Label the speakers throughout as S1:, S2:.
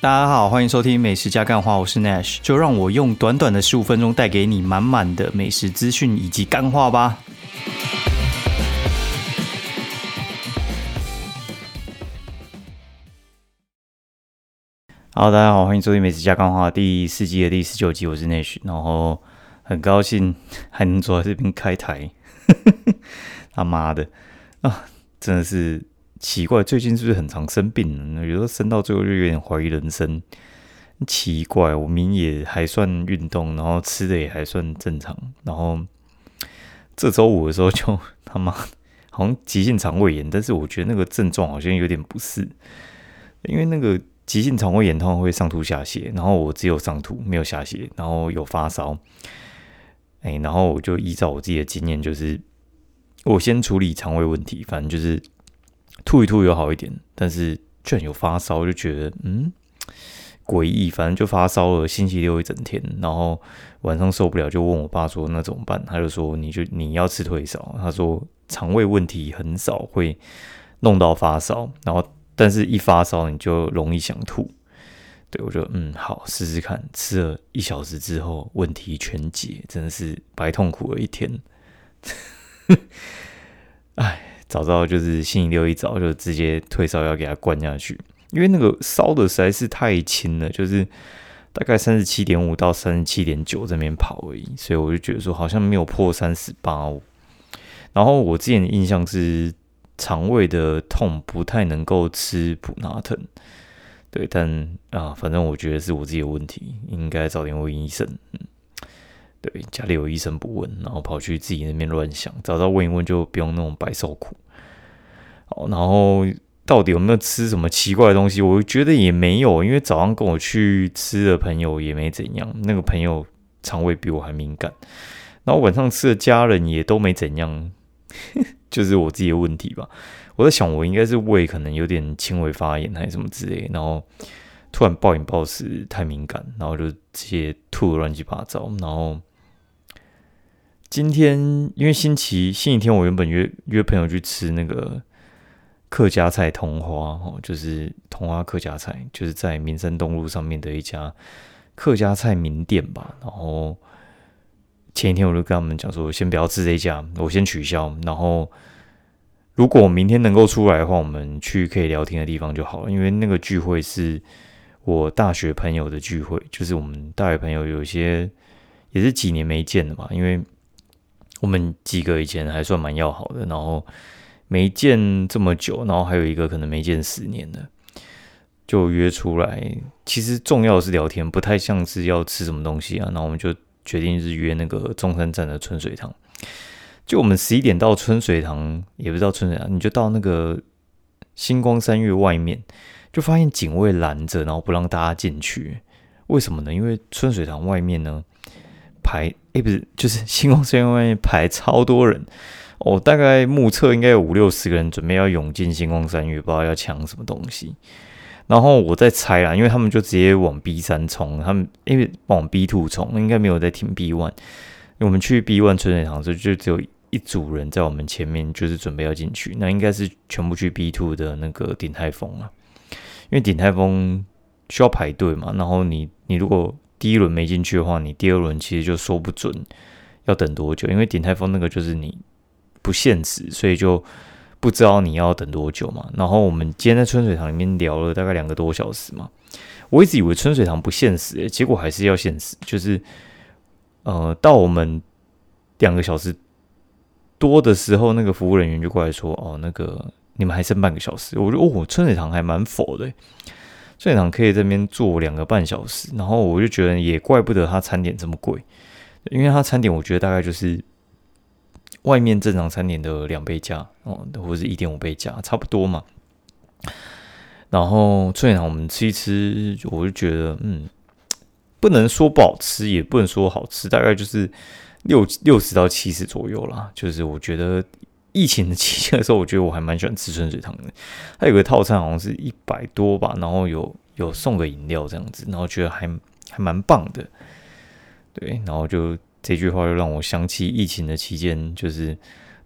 S1: 大家好，欢迎收听美食加干话，我是 Nash，就让我用短短的十五分钟带给你满满的美食资讯以及干话吧。好，大家好，欢迎收听美食加干话第四季的第十九集，我是 Nash，然后很高兴还能坐在这边开台，他妈的啊，真的是。奇怪，最近是不是很常生病？有时候生到最后就有点怀疑人生。奇怪，我明也还算运动，然后吃的也还算正常，然后这周五的时候就他妈好像急性肠胃炎，但是我觉得那个症状好像有点不适，因为那个急性肠胃炎通常会上吐下泻，然后我只有上吐没有下泻，然后有发烧。哎，然后我就依照我自己的经验，就是我先处理肠胃问题，反正就是。吐一吐有好一点，但是居然有发烧，就觉得嗯诡异。反正就发烧了，星期六一整天，然后晚上受不了，就问我爸说那怎么办？他就说你就你要吃退烧。他说肠胃问题很少会弄到发烧，然后但是一发烧你就容易想吐。对我就嗯好试试看，吃了一小时之后问题全解，真的是白痛苦了一天。早知道就是星期六一早就直接退烧药给他灌下去，因为那个烧的实在是太轻了，就是大概三十七点五到三十七点九这边跑而已，所以我就觉得说好像没有破三十八。然后我之前的印象是肠胃的痛不太能够吃普拿疼，对，但啊，反正我觉得是我自己的问题，应该早点问医生。对，家里有医生不问，然后跑去自己那边乱想，早知道问一问就不用那种白受苦。好，然后到底有没有吃什么奇怪的东西？我觉得也没有，因为早上跟我去吃的朋友也没怎样，那个朋友肠胃比我还敏感。然后晚上吃的家人也都没怎样，就是我自己的问题吧。我在想，我应该是胃可能有点轻微发炎还是什么之类，然后。突然暴饮暴食太敏感，然后就直接吐乱七八糟。然后今天因为星期星期天，我原本约约朋友去吃那个客家菜同花哦，就是同花客家菜，就是在民生东路上面的一家客家菜名店吧。然后前一天我就跟他们讲说，先不要吃这家，我先取消。然后如果明天能够出来的话，我们去可以聊天的地方就好了，因为那个聚会是。我大学朋友的聚会，就是我们大学朋友有些也是几年没见了嘛，因为我们几个以前还算蛮要好的，然后没见这么久，然后还有一个可能没见十年的，就约出来。其实重要是聊天，不太像是要吃什么东西啊。然后我们就决定是约那个中山站的春水堂。就我们十一点到春水堂，也不知道春水堂，你就到那个星光三月外面。就发现警卫拦着，然后不让大家进去。为什么呢？因为春水堂外面呢排，哎，不是，就是 星光三院外面排超多人。哦，大概目测应该有五六十个人准备要涌进星光三月，不知道要抢什么东西。然后我在猜啦，因为他们就直接往 B 三冲，他们因为往 B two 冲，应该没有在停 B one。我们去 B one 春水堂时，就只有一组人在我们前面，就是准备要进去。那应该是全部去 B two 的那个鼎泰丰啊。因为顶泰丰需要排队嘛，然后你你如果第一轮没进去的话，你第二轮其实就说不准要等多久，因为顶泰丰那个就是你不限时，所以就不知道你要等多久嘛。然后我们今天在春水堂里面聊了大概两个多小时嘛，我一直以为春水堂不限时，结果还是要限时，就是呃到我们两个小时多的时候，那个服务人员就过来说，哦那个。你们还剩半个小时，我觉得哦，春水堂还蛮否的，水堂可以这边坐两个半小时，然后我就觉得也怪不得他餐点这么贵，因为他餐点我觉得大概就是外面正常餐点的两倍价哦，或者是一点五倍价，差不多嘛。然后春水堂我们吃一吃，我就觉得嗯，不能说不好吃，也不能说好吃，大概就是六六十到七十左右啦，就是我觉得。疫情的期间的时候，我觉得我还蛮喜欢吃春水堂的。它有个套餐好像是一百多吧，然后有有送个饮料这样子，然后觉得还还蛮棒的。对，然后就这句话又让我想起疫情的期间，就是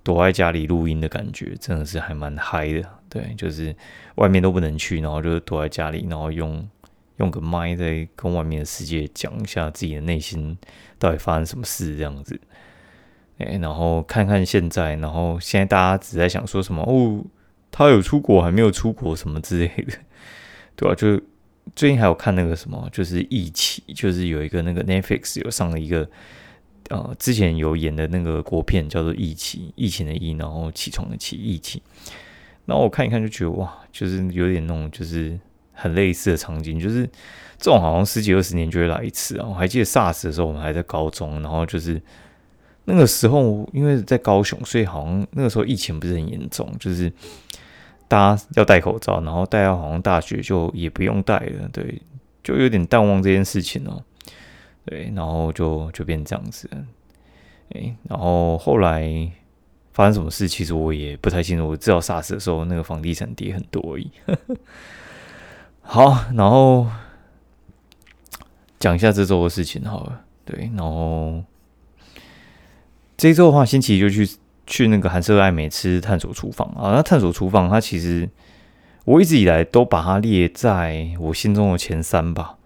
S1: 躲在家里录音的感觉，真的是还蛮嗨的。对，就是外面都不能去，然后就躲在家里，然后用用个麦在跟外面的世界讲一下自己的内心到底发生什么事这样子。然后看看现在，然后现在大家只在想说什么哦，他有出国还没有出国什么之类的，对吧？就最近还有看那个什么，就是《疫起》，就是有一个那个 Netflix 有上了一个，呃，之前有演的那个国片叫做《疫起》，疫情的疫，然后起床的起，疫起。然后我看一看就觉得哇，就是有点那种就是很类似的场景，就是这种好像十几二十年就会来一次啊。我还记得 SARS 的时候，我们还在高中，然后就是那个时候因为在高雄，所以好像那个时候疫情不是很严重，就是大家要戴口罩，然后戴到好像大学就也不用戴了，对，就有点淡忘这件事情哦。对，然后就就变这样子，哎，然后后来。发生什么事？其实我也不太清楚。我知道 SARS 的时候，那个房地产跌很多而已。好，然后讲一下这周的事情好了。对，然后这一周的话，星期一就去去那个韩舍爱美吃探索厨房啊。那探索厨房，它其实我一直以来都把它列在我心中的前三吧。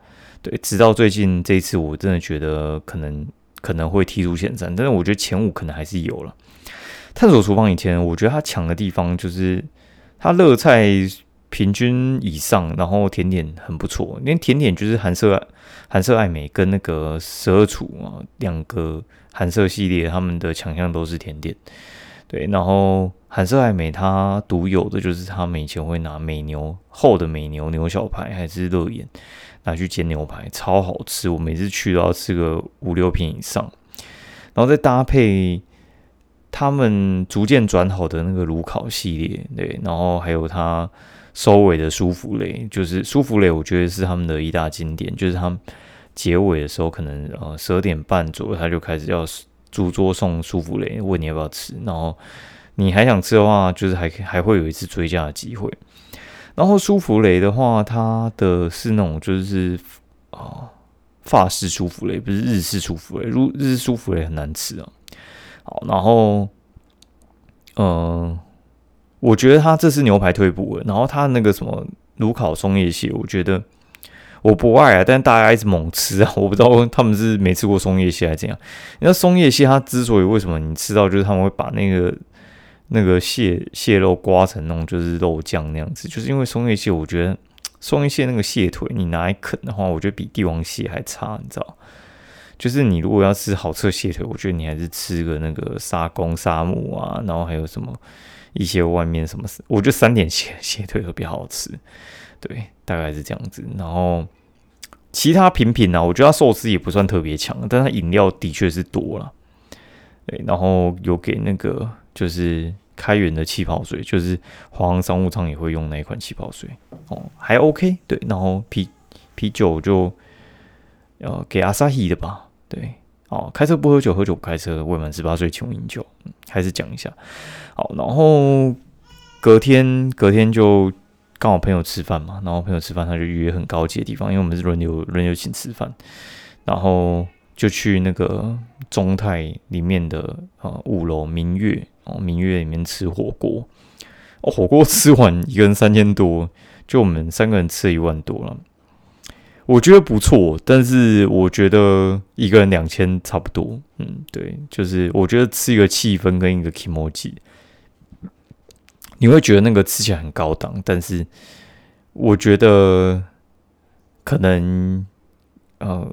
S1: 对，直到最近这一次，我真的觉得可能可能会踢出前三，但是我觉得前五可能还是有了。探索厨房以前，我觉得它强的地方就是它热菜平均以上，然后甜点很不错。连甜点就是韩舍韩式爱美跟那个蛇厨啊两个韩式系列，他们的强项都是甜点。对，然后韩式爱美它独有的就是他们以前会拿美牛厚的美牛牛小排还是热眼拿去煎牛排，超好吃。我每次去都要吃个五六片以上，然后再搭配。他们逐渐转好的那个炉烤系列，对，然后还有它收尾的舒芙蕾，就是舒芙蕾，我觉得是他们的一大经典。就是他们结尾的时候，可能呃十二点半左右，他就开始要主桌送舒芙蕾，问你要不要吃。然后你还想吃的话，就是还还会有一次追加的机会。然后舒芙蕾的话，它的是那种就是啊法式舒芙蕾，不是日式舒芙蕾。如日式舒芙蕾很难吃啊。好，然后，嗯，我觉得他这次牛排退步了。然后他那个什么炉烤松叶蟹，我觉得我不爱啊，但大家一直猛吃啊，我不知道他们是没吃过松叶蟹还是怎样。你知道松叶蟹它之所以为什么你吃到，就是他们会把那个那个蟹蟹肉刮成那种就是肉酱那样子，就是因为松叶蟹，我觉得松叶蟹那个蟹腿你拿来啃的话，我觉得比帝王蟹还差，你知道。就是你如果要吃好吃的蟹腿，我觉得你还是吃个那个沙公沙姆啊，然后还有什么一些外面什么，我觉得三点蟹蟹腿都比较好吃，对，大概是这样子。然后其他品品呢，我觉得它寿司也不算特别强，但它饮料的确是多了，对。然后有给那个就是开源的气泡水，就是华航商务舱也会用那一款气泡水，哦，还 OK，对。然后啤啤酒就呃给阿萨希的吧。对，哦，开车不喝酒，喝酒不开车，未满十八岁请勿饮酒。嗯，还是讲一下。好，然后隔天，隔天就刚好朋友吃饭嘛，然后朋友吃饭，他就约很高级的地方，因为我们是轮流轮流请吃饭，然后就去那个中泰里面的呃五楼明月哦，明月里面吃火锅。哦，火锅吃完一个人三千多，就我们三个人吃了一万多了。我觉得不错，但是我觉得一个人两千差不多。嗯，对，就是我觉得吃一个气氛跟一个 emoji，你会觉得那个吃起来很高档，但是我觉得可能呃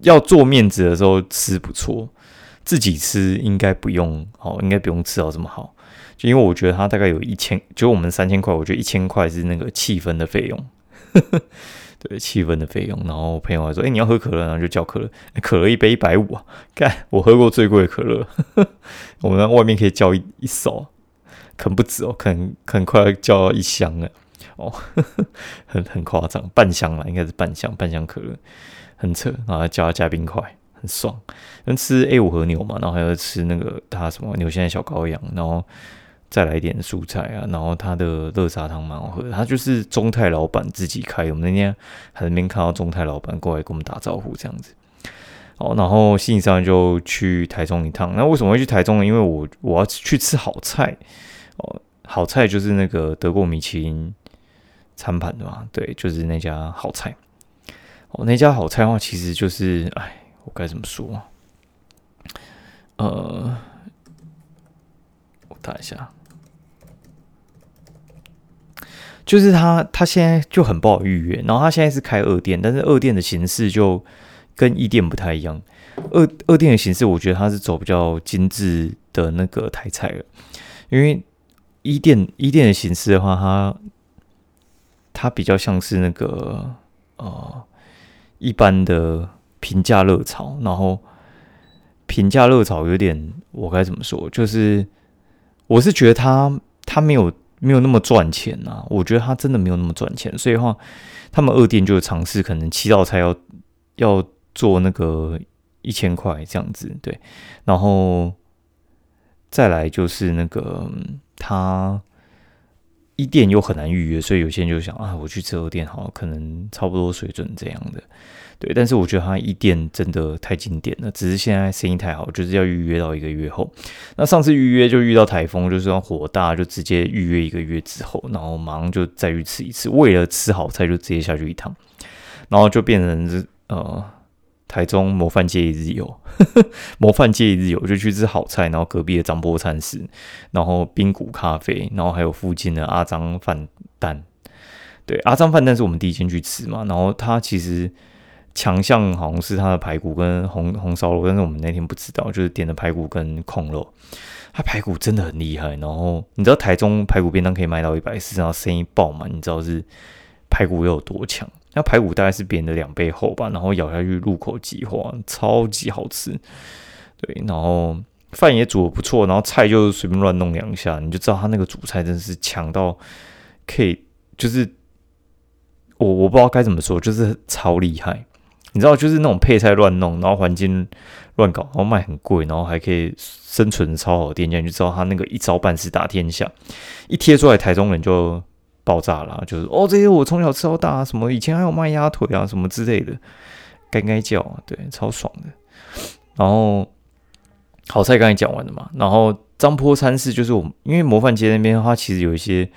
S1: 要做面子的时候吃不错，自己吃应该不用哦，应该不用吃到这么好。就因为我觉得它大概有一千，就我们三千块，我觉得一千块是那个气氛的费用。对气氛的费用，然后朋友还说：“哎，你要喝可乐，然后就叫可乐，可乐一杯一百五啊！干，我喝过最贵的可乐，我们外面可以叫一一手，可不止哦，可能可能快要叫一箱了哦，很很夸张，半箱了，应该是半箱半箱可乐，很扯，然后叫他加冰块，很爽。跟吃 A 五和牛嘛，然后还要吃那个他什么牛现在小羔羊，然后。”再来一点蔬菜啊，然后他的热茶汤蛮好喝的，他就是中泰老板自己开。我们那天还那边看到中泰老板过来跟我们打招呼这样子。哦，然后星期三就去台中一趟。那为什么会去台中呢？因为我我要去吃好菜哦，好菜就是那个得过米其林餐盘的嘛，对，就是那家好菜。哦，那家好菜的话，其实就是，哎，我该怎么说？呃，我打一下，就是他，他现在就很不好预约。然后他现在是开二店，但是二店的形式就跟一店不太一样。二二店的形式，我觉得他是走比较精致的那个台菜了，因为一店一店的形式的话，它它比较像是那个呃一般的平价热潮，然后平价热潮有点我该怎么说？就是我是觉得他他没有没有那么赚钱呐，我觉得他真的没有那么赚钱，所以的话他们二店就尝试可能七道菜要要做那个。一千块这样子，对，然后再来就是那个他一店又很难预约，所以有些人就想啊，我去吃二店好，可能差不多水准这样的，对。但是我觉得他一店真的太经典了，只是现在生意太好，就是要预约到一个月后。那上次预约就遇到台风，就是要火大，就直接预约一个月之后，然后马上就再去吃一次，为了吃好菜就直接下去一趟，然后就变成是呃。台中模范街一日游，模范街一日游就去吃好菜，然后隔壁的张波餐室，然后冰谷咖啡，然后还有附近的阿张饭蛋。对，阿张饭蛋是我们第一间去吃嘛，然后它其实强项好像是它的排骨跟红红烧肉，但是我们那天不知道，就是点的排骨跟控肉，它排骨真的很厉害。然后你知道台中排骨便当可以卖到一百四，然后生意爆满，你知道是排骨有多强？那排骨大概是别人的两倍厚吧，然后咬下去入口即化，超级好吃。对，然后饭也煮的不错，然后菜就随便乱弄两下，你就知道他那个煮菜真是强到可以，就是我我不知道该怎么说，就是超厉害。你知道，就是那种配菜乱弄，然后环境乱搞，然后卖很贵，然后还可以生存超好的店家，你就知道他那个一招半式打天下，一贴出来，台中人就。爆炸了，就是哦，这些我从小吃到大，什么以前还有卖鸭腿啊，什么之类的，该该叫啊，对，超爽的。然后好菜刚才讲完了嘛，然后张坡餐室就是我们，因为模范街那边它其实有一些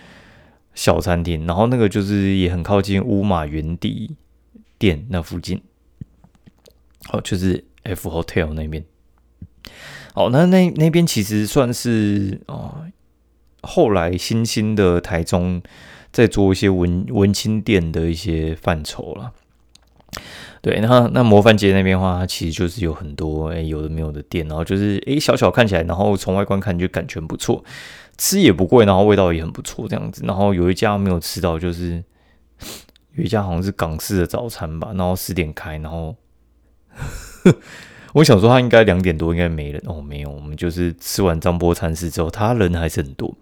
S1: 小餐厅，然后那个就是也很靠近乌马园地店那附近，哦，就是 F Hotel 那边。好，那那那边其实算是哦，后来新兴的台中。在做一些文文青店的一些范畴了，对，那那模范街那边的话，它其实就是有很多哎有的没有的店，然后就是哎小小看起来，然后从外观看就感觉不错，吃也不贵，然后味道也很不错这样子。然后有一家没有吃到，就是有一家好像是港式的早餐吧，然后十点开，然后 我想说他应该两点多应该没人哦，没有，我们就是吃完张波餐室之后，他人还是很多。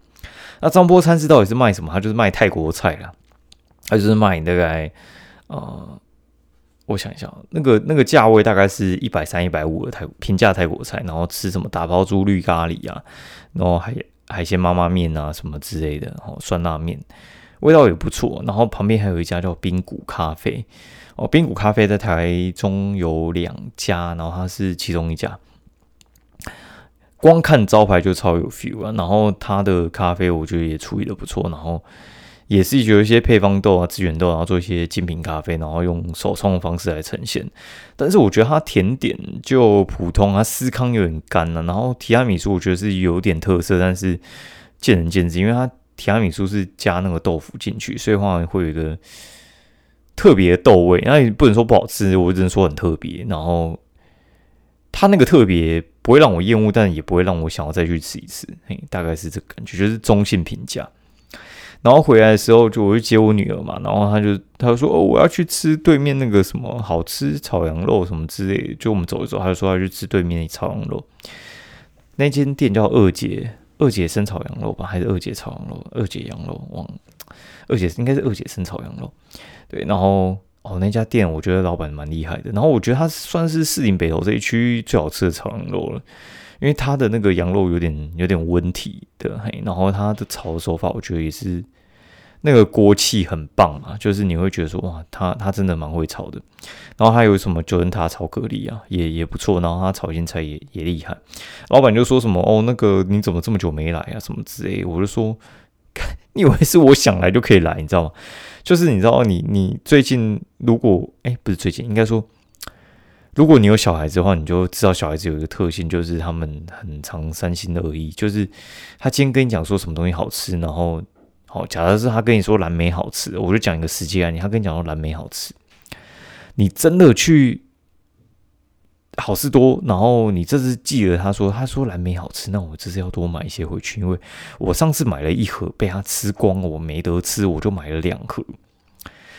S1: 那张波餐室到底是卖什么？他就是卖泰国菜啦，他就是卖大概呃，我想一下，那个那个价位大概是一百三、一百五的泰平价泰国菜，然后吃什么打包猪绿咖喱啊，然后海海鲜妈妈面啊什么之类的，然后酸辣面，味道也不错。然后旁边还有一家叫冰谷咖啡哦，冰谷咖啡在台中有两家，然后它是其中一家。光看招牌就超有 feel 啊，然后它的咖啡我觉得也处理的不错，然后也是有一些配方豆啊、资源豆，然后做一些精品咖啡，然后用手冲的方式来呈现。但是我觉得它甜点就普通，它司康有点干了，然后提拉米苏我觉得是有点特色，但是见仁见智，因为它提拉米苏是加那个豆腐进去，所以话会有一个特别的豆味，那也不能说不好吃，我只能说很特别。然后它那个特别。不会让我厌恶，但也不会让我想要再去吃一次。嘿，大概是这个感觉，就是中性评价。然后回来的时候，就我去接我女儿嘛，然后她就她说：“哦，我要去吃对面那个什么好吃炒羊肉什么之类的。”就我们走一走，她就说要去吃对面的炒羊肉。那间店叫二姐，二姐生炒羊肉吧，还是二姐炒羊肉？二姐羊肉，忘二姐应该是二姐生炒羊肉。对，然后。哦，那家店我觉得老板蛮厉害的，然后我觉得他算是四林北头这一区最好吃的炒羊肉了，因为他的那个羊肉有点有点温体的，嘿，然后他的炒的手法我觉得也是那个锅气很棒啊，就是你会觉得说哇，他他真的蛮会炒的，然后还有什么九人塔炒蛤蜊啊，也也不错，然后他炒青菜也也厉害，老板就说什么哦，那个你怎么这么久没来啊，什么之类，我就说。你以为是我想来就可以来，你知道吗？就是你知道，你你最近如果哎，不是最近，应该说，如果你有小孩子的话，你就知道小孩子有一个特性，就是他们很常三心二意。就是他今天跟你讲说什么东西好吃，然后好，假设是他跟你说蓝莓好吃，我就讲一个实际案例，他跟你讲说蓝莓好吃，你真的去。好事多，然后你这次记得他说，他说蓝莓好吃，那我这次要多买一些回去，因为我上次买了一盒被他吃光，我没得吃，我就买了两盒。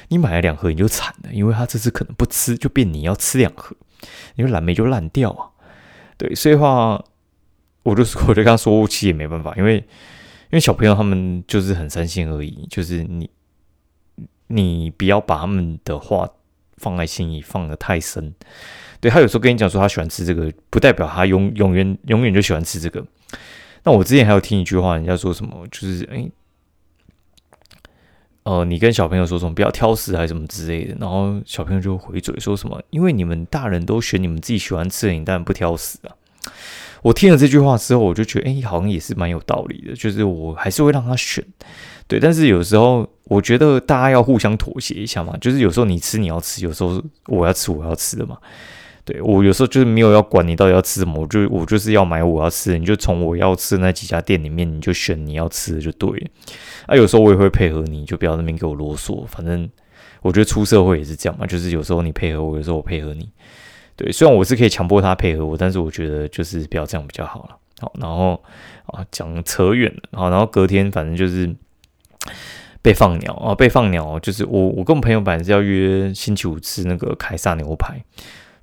S1: 你买了两盒你就惨了，因为他这次可能不吃，就变你要吃两盒，因为蓝莓就烂掉啊。对，所以话，我就是我就跟他说，其实也没办法，因为因为小朋友他们就是很三心二意，就是你你不要把他们的话放在心里放的太深。对他有时候跟你讲说他喜欢吃这个，不代表他永永远永远就喜欢吃这个。那我之前还有听一句话，人家说什么，就是哎，呃，你跟小朋友说什么不要挑食还是什么之类的，然后小朋友就回嘴说什么，因为你们大人都选你们自己喜欢吃的，你当然不挑食啊。我听了这句话之后，我就觉得哎，好像也是蛮有道理的，就是我还是会让他选，对，但是有时候我觉得大家要互相妥协一下嘛，就是有时候你吃你要吃，有时候我要吃我要吃的嘛。对我有时候就是没有要管你到底要吃什么，我就我就是要买我要吃的，你就从我要吃的那几家店里面，你就选你要吃的就对了。啊，有时候我也会配合你，就不要那边给我啰嗦。反正我觉得出社会也是这样嘛，就是有时候你配合我，有时候我配合你。对，虽然我是可以强迫他配合我，但是我觉得就是不要这样比较好了。好，然后啊讲扯远了，好，然后隔天反正就是被放鸟啊，被放鸟就是我我跟我朋友本来是要约星期五吃那个凯撒牛排。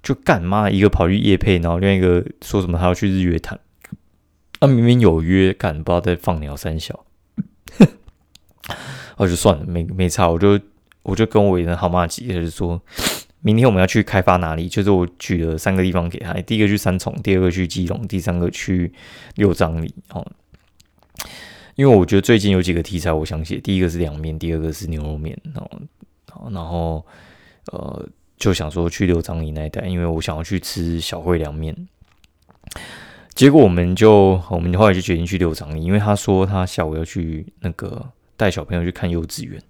S1: 就干嘛？一个跑去夜配，然后另一个说什么他要去日月潭。啊，明明有约，干不知道在放鸟三小。我 就算了，没没差。我就我就跟我一人好骂几，就说明天我们要去开发哪里？就是我举了三个地方给他：第一个去三重，第二个去基隆，第三个去六张里。哦，因为我觉得最近有几个题材我想写，第一个是凉面，第二个是牛肉面。哦，然后呃。就想说去六张里那一带，因为我想要去吃小惠凉面。结果我们就我们后来就决定去六张里，因为他说他下午要去那个带小朋友去看幼稚园，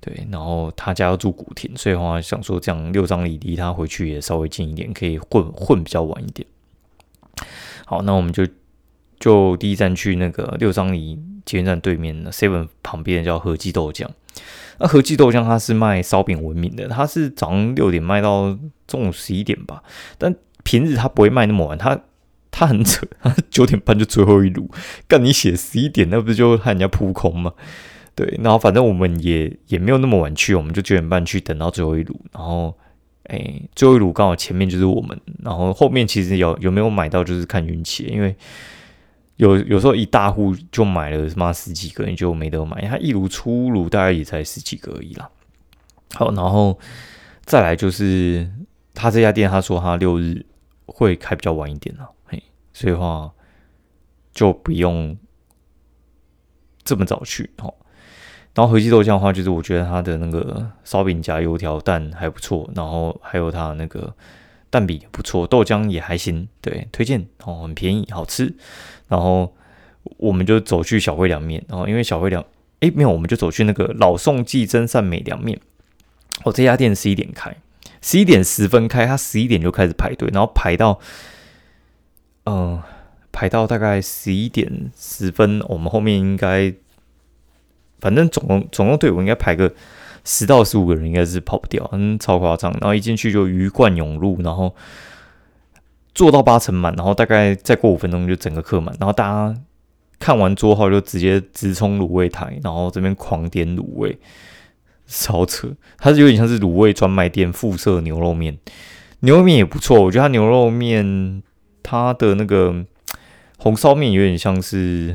S1: 对，然后他家要住古田，所以的话想说这样六张里离他回去也稍微近一点，可以混混比较晚一点。好，那我们就就第一站去那个六张里捷运站对面的 Seven 旁边叫和记豆浆。那和记豆浆它是卖烧饼闻名的，它是早上六点卖到中午十一点吧，但平日它不会卖那么晚，它它很扯，它九点半就最后一炉，干你写十一点，那不就害人家扑空吗？对，然后反正我们也也没有那么晚去，我们就九点半去等到最后一炉，然后哎，最后一炉刚好前面就是我们，然后后面其实有有没有买到就是看运气，因为。有有时候一大户就买了他妈十几个，你就没得买。他一炉出炉大概也才十几个而已啦。好，然后再来就是他这家店，他说他六日会开比较晚一点了，嘿，所以话就不用这么早去。好，然后回记豆浆的话，就是我觉得他的那个烧饼夹油条蛋还不错，然后还有他那个蛋饼不错，豆浆也还行，对，推荐哦，很便宜，好吃。然后我们就走去小灰凉面，然后因为小灰凉，哎没有，我们就走去那个老宋记真善美凉面。哦，这家店十一点开，十一点十分开，他十一点就开始排队，然后排到，嗯，排到大概十一点十分，我们后面应该，反正总共总共队伍应该排个十到十五个人，应该是跑不掉，嗯，超夸张。然后一进去就鱼贯涌入，然后。做到八成满，然后大概再过五分钟就整个客满，然后大家看完桌号就直接直冲卤味台，然后这边狂点卤味，超扯！它是有点像是卤味专卖店附设牛肉面，牛肉面也不错，我觉得它牛肉面它的那个红烧面有点像是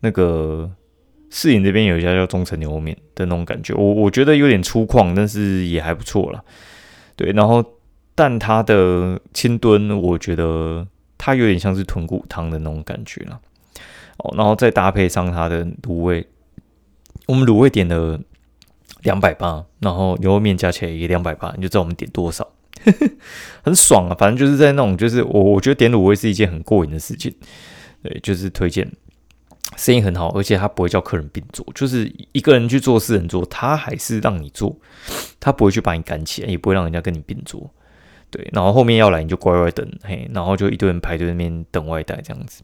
S1: 那个市营这边有一家叫中诚牛肉面的那种感觉，我我觉得有点粗犷，但是也还不错了。对，然后。但它的清炖，我觉得它有点像是豚骨汤的那种感觉了。哦，然后再搭配上它的卤味，我们卤味点了两百八，然后牛肉面加起来也两百八，你就知道我们点多少，很爽啊！反正就是在那种，就是我我觉得点卤味是一件很过瘾的事情。对，就是推荐。生意很好，而且他不会叫客人并坐，就是一个人去做四人桌，他还是让你坐，他不会去把你赶起来，也不会让人家跟你并坐。对，然后后面要来你就乖乖等，嘿，然后就一堆人排队那边等外带这样子。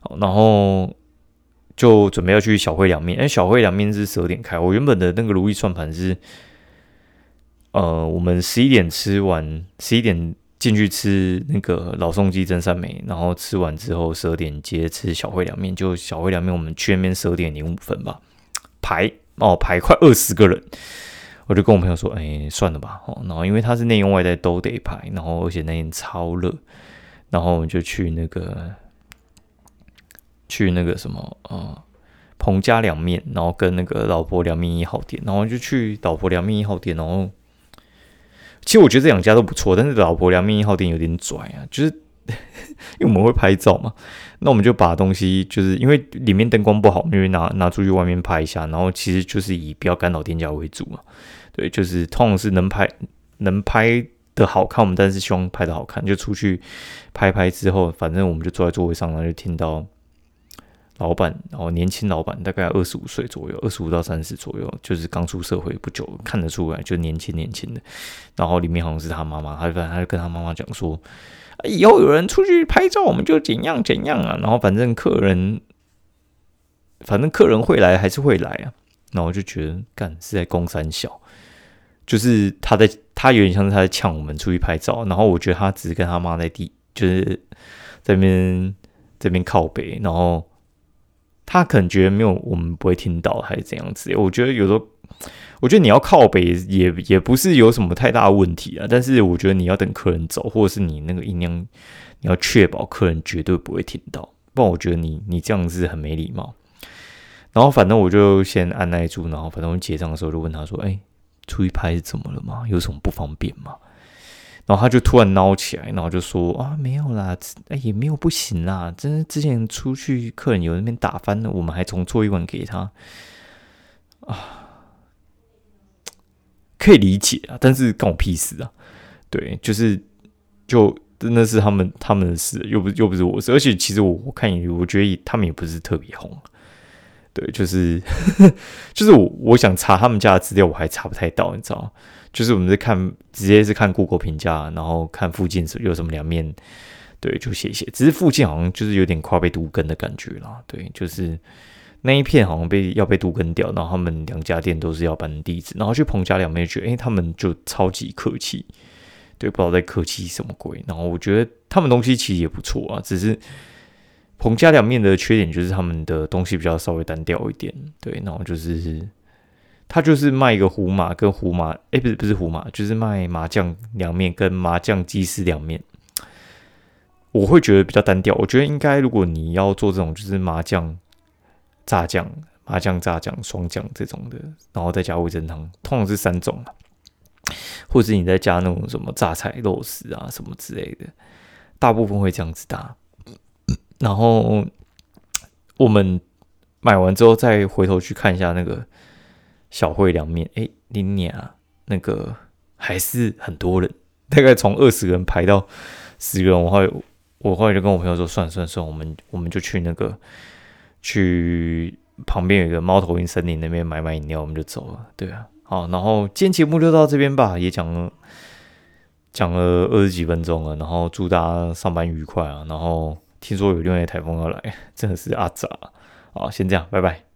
S1: 好，然后就准备要去小会凉面，哎，小会凉面是十二点开，我原本的那个如意算盘是，呃，我们十一点吃完，十一点进去吃那个老宋鸡蒸三梅，然后吃完之后十二点接吃小会凉面，就小会凉面我们去那边十二点零五分吧，排哦排快二十个人。我就跟我朋友说：“哎，算了吧。”哦，然后因为他是内用外带都得排，然后而且那天超热，然后我们就去那个去那个什么呃彭家凉面，然后跟那个老婆凉面一号店，然后就去老婆凉面一号店。然后其实我觉得这两家都不错，但是老婆凉面一号店有点拽啊，就是 因为我们会拍照嘛，那我们就把东西就是因为里面灯光不好，因为拿拿出去外面拍一下，然后其实就是以不要干扰店家为主嘛。对，就是通常是能拍能拍的好看，我们但是希望拍的好看，就出去拍拍之后，反正我们就坐在座位上，然后就听到老板，然后年轻老板大概二十五岁左右，二十五到三十左右，就是刚出社会不久，看得出来就年轻年轻的。然后里面好像是他妈妈，他反正他就跟他妈妈讲说，以后有人出去拍照，我们就怎样怎样啊。然后反正客人，反正客人会来还是会来啊。然后我就觉得，干是在攻三小。就是他在，他有点像是他在呛我们出去拍照，然后我觉得他只是跟他妈在地，就是在那边这边靠北，然后他可能觉得没有我们不会听到还是怎样子。我觉得有时候，我觉得你要靠北也也不是有什么太大问题啊，但是我觉得你要等客人走，或者是你那个音量你要确保客人绝对不会听到，不然我觉得你你这样子很没礼貌。然后反正我就先按耐住，然后反正我结账的时候就问他说：“哎。”出去拍是怎么了吗？有什么不方便吗？然后他就突然闹起来，然后就说啊，没有啦，也没有不行啦。真的之前出去客人有那边打翻了，我们还重做一碗给他啊，可以理解啊，但是关我屁事啊。对，就是就真的是他们他们的事，又不又不是我事。而且其实我我看也，我觉得他们也不是特别红。对，就是 就是我我想查他们家的资料，我还查不太到，你知道就是我们在看，直接是看 Google 评价，然后看附近有什么两面，对，就写写。只是附近好像就是有点快被独根的感觉啦，对，就是那一片好像被要被独根掉，然后他们两家店都是要搬地址，然后去彭家两面觉得，哎，他们就超级客气，对，不知道在客气什么鬼。然后我觉得他们东西其实也不错啊，只是。彭家凉面的缺点就是他们的东西比较稍微单调一点，对，然后就是他就是卖一个胡麻跟胡麻，哎，不是不是胡麻，就是卖麻酱凉面跟麻酱鸡丝凉面，我会觉得比较单调。我觉得应该如果你要做这种就是麻酱炸酱、麻酱炸酱、双酱这种的，然后再加味增汤，通常是三种或者你再加那种什么榨菜肉丝啊什么之类的，大部分会这样子搭。然后我们买完之后，再回头去看一下那个小会凉面，哎，林年啊，那个还是很多人，大概从二十个人排到十个人。我后来我后来就跟我朋友说，算了算了算了，我们我们就去那个去旁边有一个猫头鹰森林那边买买饮料，我们就走了。对啊，好，然后今天节目就到这边吧，也讲了讲了二十几分钟了，然后祝大家上班愉快啊，然后。听说有另外台风要来，真的是阿杂。好，先这样，拜拜。